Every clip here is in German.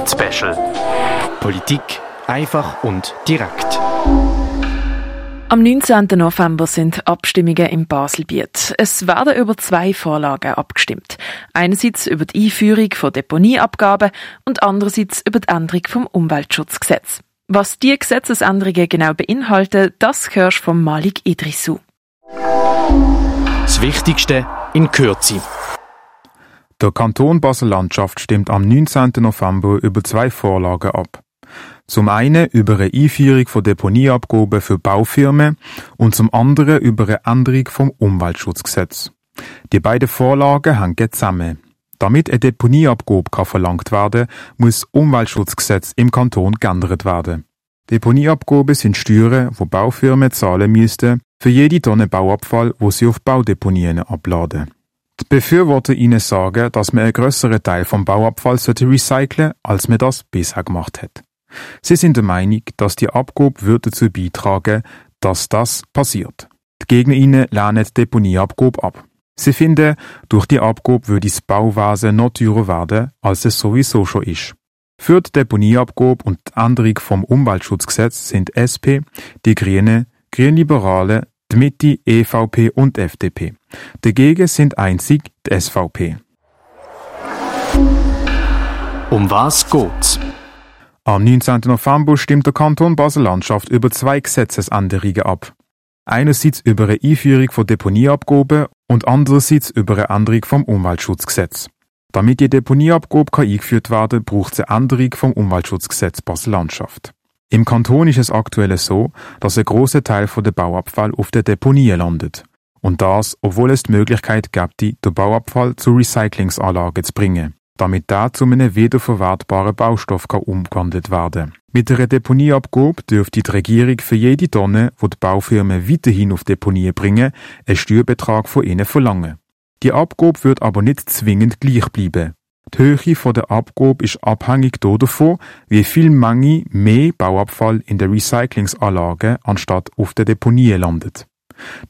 Rapid-Special. Politik einfach und direkt. Am 19. November sind Abstimmungen im Baselbiet. Es werden über zwei Vorlagen abgestimmt. Einerseits über die Einführung von Deponieabgaben und andererseits über die Änderung vom Umweltschutzgesetz. Was die Gesetzesänderungen genau beinhalten, das hörst du von Malik Idrissou. Das Wichtigste in Kürze. Der Kanton Basel-Landschaft stimmt am 19. November über zwei Vorlagen ab. Zum einen über eine Einführung von Deponieabgaben für Baufirmen und zum anderen über eine Änderung vom Umweltschutzgesetz. Die beiden Vorlagen hängen zusammen. Damit eine Deponieabgabe verlangt werden muss das Umweltschutzgesetz im Kanton geändert werden. Deponieabgaben sind Steuern, wo Baufirmen zahlen müssten für jede Tonne Bauabfall, wo sie auf Baudeponien abladen. Die Befürworter ihnen sagen, dass man einen grösseren Teil vom Bauabfall sollte recyceln, als man das bisher gemacht hat. Sie sind der Meinung, dass die Abgabe würde dazu beitragen, dass das passiert. Die Gegner ihnen lehnen die Deponieabgabe ab. Sie finden, durch die Abgabe würde das Bauwesen noch teurer werden, als es sowieso schon ist. Für die Deponieabgabe und die Änderung vom Umweltschutzgesetz sind SP, die Grünen, Grünliberale, die Mitte, EVP und FDP. Dagegen sind einzig die SVP. Um was geht's? Am 19. November stimmt der Kanton Basel-Landschaft über zwei Gesetzesänderungen ab. Einerseits über eine Einführung von Deponieabgaben und andererseits über eine Änderung vom Umweltschutzgesetz. Damit die Deponieabgabe eingeführt werden kann, braucht es eine Änderung vom Umweltschutzgesetz Basel-Landschaft. Im Kanton ist es aktuell so, dass ein großer Teil der Bauabfall auf der Deponie landet. Und das, obwohl es die Möglichkeit gibt, den Bauabfall zu Recyclingsanlagen zu bringen, damit der zu einem wiederverwertbaren Baustoff kann umgewandelt werden Mit einer Deponieabgabe dürfte die Regierung für jede Tonne, die die Baufirmen weiterhin auf Deponie bringen, einen Steuerbetrag von ihnen verlangen. Die Abgabe wird aber nicht zwingend gleich bleiben. Die Höhe der Abgabe ist abhängig davon, wie viel Menge mehr Bauabfall in der Recyclingsanlage anstatt auf der Deponie landet.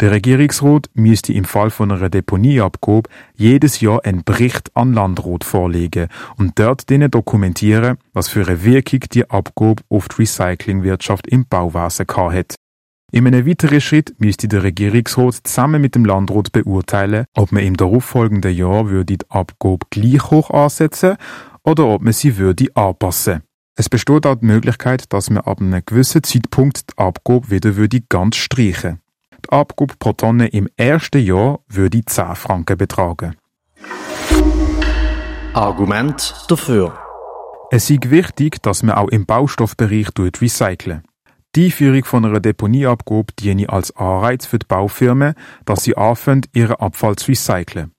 Der Regierungsrat müsste im Fall von einer Deponieabgabe jedes Jahr einen Bericht an Landrat vorlegen und dort denen dokumentieren, was für eine Wirkung die Abgabe auf die Recyclingwirtschaft im Bauwesen hat. In einem weiteren Schritt müsste der Regierungsrat zusammen mit dem Landrat beurteilen, ob man im darauffolgenden Jahr würde die Abgabe gleich hoch ansetzen oder ob man sie würde anpassen. Es besteht auch die Möglichkeit, dass man ab einem gewissen Zeitpunkt die Abgabe wieder würde ganz streichen. Die Abgabe pro Tonne im ersten Jahr würde 10 Franken betragen. Argument dafür. Es ist wichtig, dass man auch im Baustoffbereich recyceln. Die Einführung von einer Deponieabgabe diene als Anreiz für die Baufirmen, dass sie anfangen, ihren Abfall zu recyceln.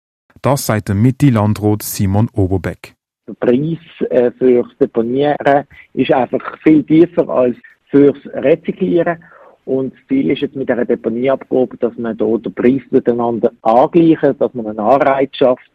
Das sagt der Mitte-Landrat Simon Oberbeck. Der Preis äh, fürs Deponieren ist einfach viel tiefer als fürs Rezyklieren. Und das Ziel ist jetzt mit dieser Deponieabgabe, dass man hier den Preis miteinander angleichen, dass man einen Anreiz schafft,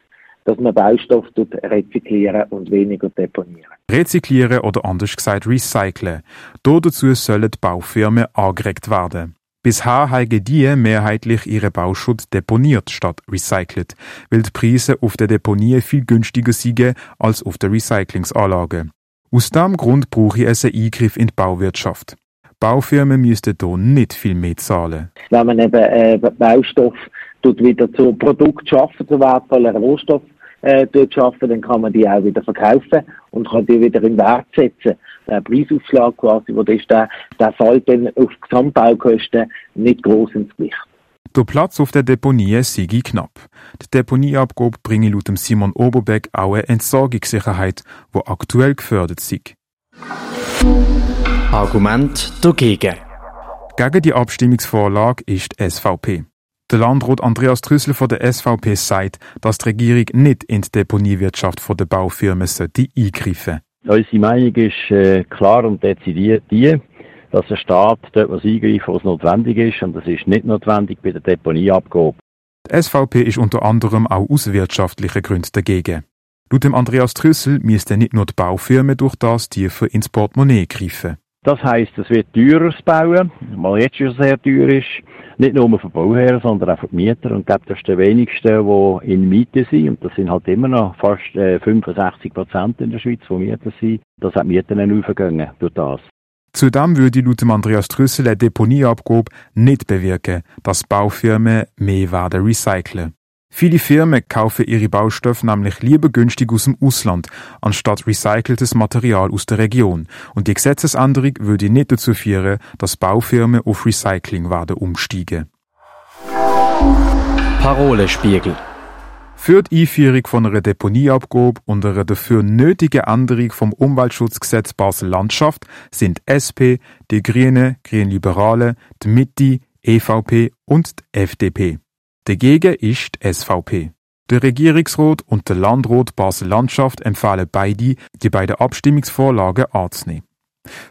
dass man Baustoff rezyklieren und weniger deponieren. Rezyklieren oder anders gesagt recyceln. Dazu sollen die Baufirmen angeregt werden. Bisher haben die mehrheitlich ihre Bauschutz deponiert statt recycelt, weil die Preise auf der Deponie viel günstiger sind als auf der Recyclingsanlage. Aus diesem Grund brauche ich einen Eingriff in die Bauwirtschaft. Baufirmen müssten hier nicht viel mehr zahlen. Wenn man eben äh, Baustoff wieder zu Produkt schaffen, zu wertvollen Rohstoff äh, dort schaffen, dann kann man die auch wieder verkaufen und kann die wieder in Wert setzen. Der Preisaufschlag quasi, wo das ist, der, der fällt dann auf die Gesamtbaukosten nicht groß ins Gewicht. Der Platz auf der Deponie sei knapp. Die Deponieabgabe bringe laut Simon Oberbeck auch eine Entsorgungssicherheit, die aktuell gefördert ist. Argument dagegen. Gegen die Abstimmungsvorlage ist die SVP. Der Landrat Andreas Trüssel von der SVP sagt, dass die Regierung nicht in die Deponiewirtschaft der Baufirmen sollte eingreifen Unsere Meinung ist äh, klar und dezidiert die, dass der Staat dort was eingreifen, was notwendig ist, und das ist nicht notwendig bei der Deponieabgabe. Die SVP ist unter anderem auch aus wirtschaftlichen Gründen dagegen. Laut dem Andreas Trüssel müssten nicht nur die Baufirmen durch das tiefer ins Portemonnaie greifen. Das heisst, es wird teurer zu bauen, weil jetzt schon sehr teuer ist. Nicht nur für Bauherren, sondern auch für die Mieter. Und ich glaube, das ist der wenigste, die in Miete sind. Und das sind halt immer noch fast äh, 65 Prozent in der Schweiz, die Mieter sind. Das hat Mieten nicht aufgegangen durch das. Zudem würde laut Andreas Trüssel eine Deponieabgabe nicht bewirken, dass Baufirmen mehr werden recyceln. Viele Firmen kaufen ihre Baustoffe nämlich lieber günstig aus dem Ausland, anstatt recyceltes Material aus der Region. Und die Gesetzesänderung würde nicht dazu führen, dass Baufirmen auf Recycling werden umsteigen. Parolespiegel. Für die Einführung von einer Deponieabgabe und einer dafür nötigen Änderung vom Umweltschutzgesetz Basel-Landschaft sind SP, die Grünen, Grünliberale, die Mitte, EVP und die FDP. Dagegen ist die SVP. Der Regierungsrat und der Landrat Basel-Landschaft empfehlen beide, die beiden Abstimmungsvorlagen anzunehmen.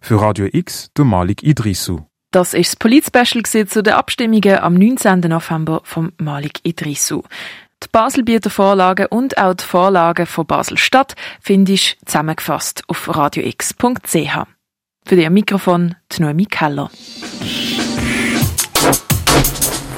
Für Radio X, der Malik Idrissou. Das ist das Polit-Special zu den Abstimmungen am 19. November vom Malik Idrissou. Die Baselbieter Vorlagen und auch die Vorlagen von Basel-Stadt findest du zusammengefasst auf radiox.ch. Für am Mikrofon die Noemi Keller.